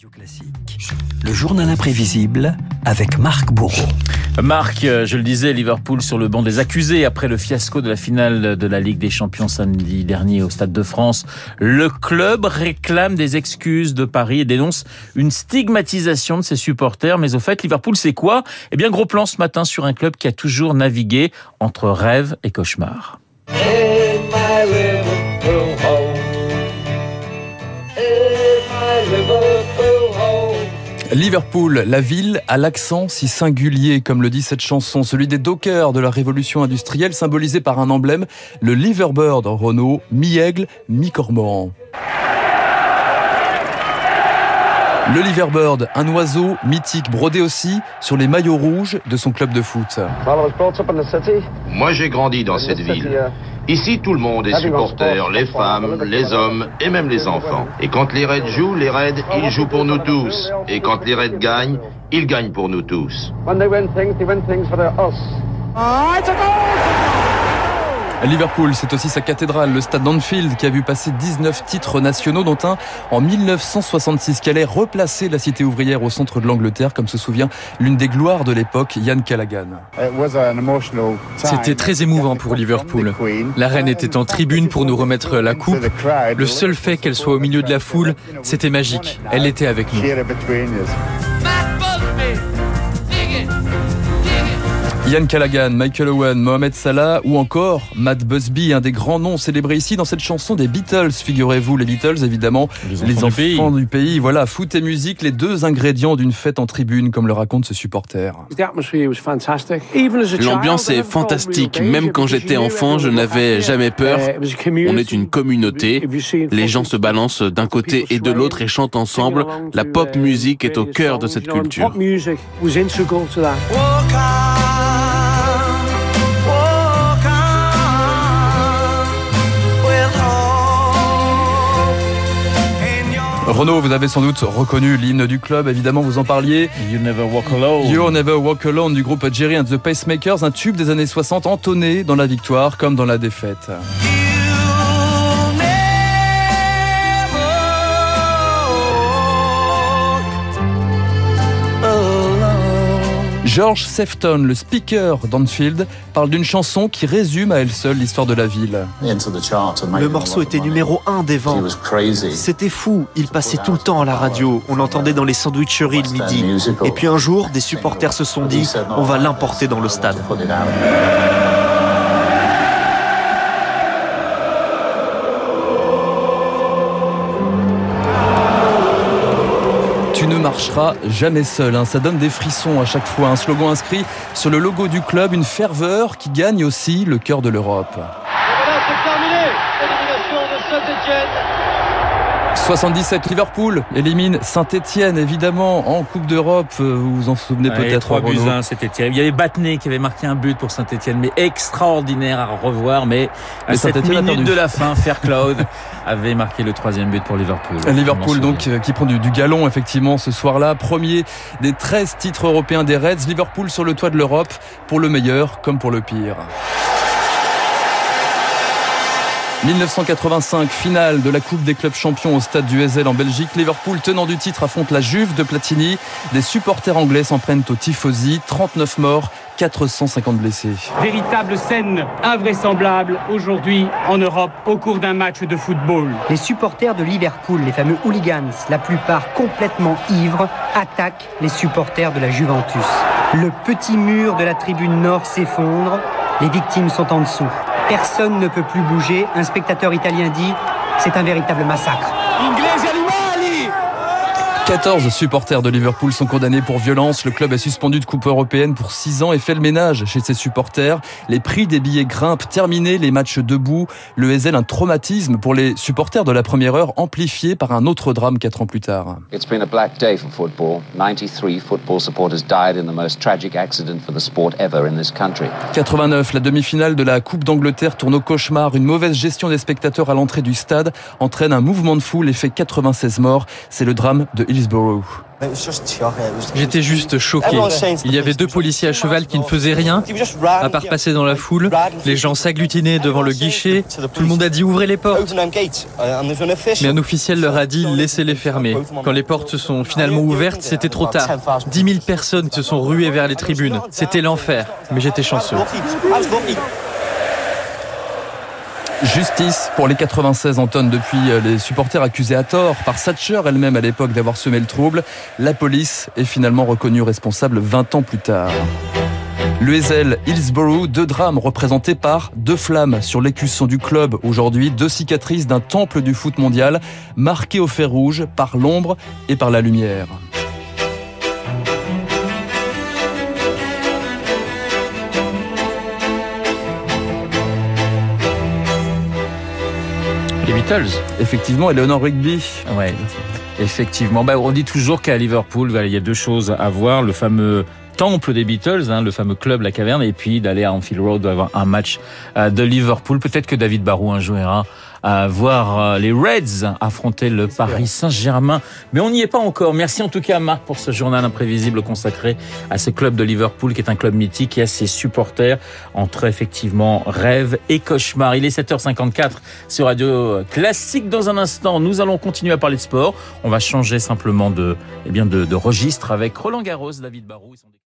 Radio Classique, le journal imprévisible avec Marc Bourreau. Marc, euh, je le disais, Liverpool sur le banc des accusés après le fiasco de la finale de la Ligue des Champions samedi dernier au Stade de France. Le club réclame des excuses de Paris et dénonce une stigmatisation de ses supporters. Mais au fait, Liverpool, c'est quoi? Eh bien, gros plan ce matin sur un club qui a toujours navigué entre rêve et cauchemar. Liverpool, la ville à l'accent si singulier, comme le dit cette chanson, celui des dockers de la révolution industrielle, symbolisé par un emblème, le Liverbird Renault, mi-aigle, mi-cormoran. Le Liverbird, un oiseau mythique brodé aussi sur les maillots rouges de son club de foot. Moi j'ai grandi dans cette ville. Ici, tout le monde est supporter, les femmes, les hommes et même les enfants. Et quand les Reds jouent, les Reds, ils jouent pour nous tous. Et quand les Reds gagnent, ils gagnent pour nous tous. Liverpool, c'est aussi sa cathédrale, le stade d'Anfield, qui a vu passer 19 titres nationaux, dont un en 1966, qui allait replacer la cité ouvrière au centre de l'Angleterre, comme se souvient l'une des gloires de l'époque, Ian Callaghan. C'était très émouvant pour Liverpool. La reine était en tribune pour nous remettre la coupe. Le seul fait qu'elle soit au milieu de la foule, c'était magique. Elle était avec nous. Ian Callaghan, Michael Owen, Mohamed Salah ou encore Matt Busby, un des grands noms célébrés ici dans cette chanson des Beatles, figurez-vous, les Beatles évidemment, les enfants, du, pays. Voilà, foot et musique, les deux ingrédients d'une fête en tribune, comme le raconte ce supporter. L'ambiance est fantastique, même quand j'étais enfant, je n'avais jamais peur. On est une communauté, les gens se balancent d'un côté et de l'autre et chantent ensemble. La pop musique est au cœur de cette culture. Renaud, vous avez sans doute reconnu l'hymne du club, évidemment vous en parliez. You Never Walk Alone. You Never Walk Alone du groupe Jerry and the Pacemakers, un tube des années 60 entonné dans la victoire comme dans la défaite. George Sefton, le speaker d'Anfield, parle d'une chanson qui résume à elle seule l'histoire de la ville. Le morceau était numéro un des ventes. C'était fou, il passait tout le temps à la radio, on l'entendait dans les sandwicheries le midi. Et puis un jour, des supporters se sont dit, on va l'importer dans le stade. Tu ne marcheras jamais seul. Hein. Ça donne des frissons à chaque fois. Un slogan inscrit sur le logo du club, une ferveur qui gagne aussi le cœur de l'Europe. 77, Liverpool élimine Saint-Etienne, évidemment, en Coupe d'Europe. Euh, vous vous en souvenez peut-être. 3 buts 1, c'était terrible. Il y avait Battenet qui avait marqué un but pour Saint-Etienne, mais extraordinaire à revoir. Mais à cette minute de la fin, Faircloud avait marqué le troisième but pour Liverpool. Liverpool, donc, euh, qui prend du, du galon, effectivement, ce soir-là. Premier des 13 titres européens des Reds. Liverpool sur le toit de l'Europe, pour le meilleur comme pour le pire. 1985, finale de la Coupe des clubs champions au stade du Heysel en Belgique. Liverpool, tenant du titre, affronte la Juve de Platini. Des supporters anglais s'en prennent au tifosi. 39 morts, 450 blessés. Véritable scène invraisemblable aujourd'hui en Europe au cours d'un match de football. Les supporters de Liverpool, les fameux hooligans, la plupart complètement ivres, attaquent les supporters de la Juventus. Le petit mur de la tribune nord s'effondre. Les victimes sont en dessous. Personne ne peut plus bouger. Un spectateur italien dit c'est un véritable massacre. 14 supporters de Liverpool sont condamnés pour violence. Le club est suspendu de Coupe européenne pour 6 ans et fait le ménage chez ses supporters. Les prix des billets grimpent. Terminé les matchs debout. Le Hazel, un traumatisme pour les supporters de la première heure, amplifié par un autre drame 4 ans plus tard. It's been a black day for football. 93 football supporters died in the most tragic accident for the sport ever in this country. 89, la demi-finale de la Coupe d'Angleterre tourne au cauchemar. Une mauvaise gestion des spectateurs à l'entrée du stade entraîne un mouvement de foule et fait 96 morts. C'est le drame de Hillsborough. J'étais juste choqué. Il y avait deux policiers à cheval qui ne faisaient rien, à part passer dans la foule. Les gens s'agglutinaient devant le guichet. Tout le monde a dit ouvrez les portes. Mais un officiel leur a dit laissez-les fermer. Quand les portes se sont finalement ouvertes, c'était trop tard. 10 000 personnes se sont ruées vers les tribunes. C'était l'enfer. Mais j'étais chanceux. Justice pour les 96 Anton depuis euh, les supporters accusés à tort par Thatcher elle-même à l'époque d'avoir semé le trouble. La police est finalement reconnue responsable 20 ans plus tard. Le Hazel Hillsborough, deux drames représentés par deux flammes sur l'écusson du club aujourd'hui, deux cicatrices d'un temple du foot mondial marquées au fer rouge par l'ombre et par la lumière. Beatles. Effectivement, Eleanor Rigby. Ouais. Effectivement. Bah, on dit toujours qu'à Liverpool, il y a deux choses à voir. Le fameux temple des Beatles, hein, le fameux club La Caverne, et puis d'aller à Anfield Road, avoir un match euh, de Liverpool. Peut-être que David Barou un jour ira à voir euh, les Reds affronter le Paris Saint-Germain. Mais on n'y est pas encore. Merci en tout cas Marc pour ce journal imprévisible consacré à ce club de Liverpool qui est un club mythique et à ses supporters entre effectivement rêve et cauchemar. Il est 7h54 sur Radio Classique. Dans un instant, nous allons continuer à parler de sport. On va changer simplement de, eh bien de, de registre avec Roland Garros, David Barou.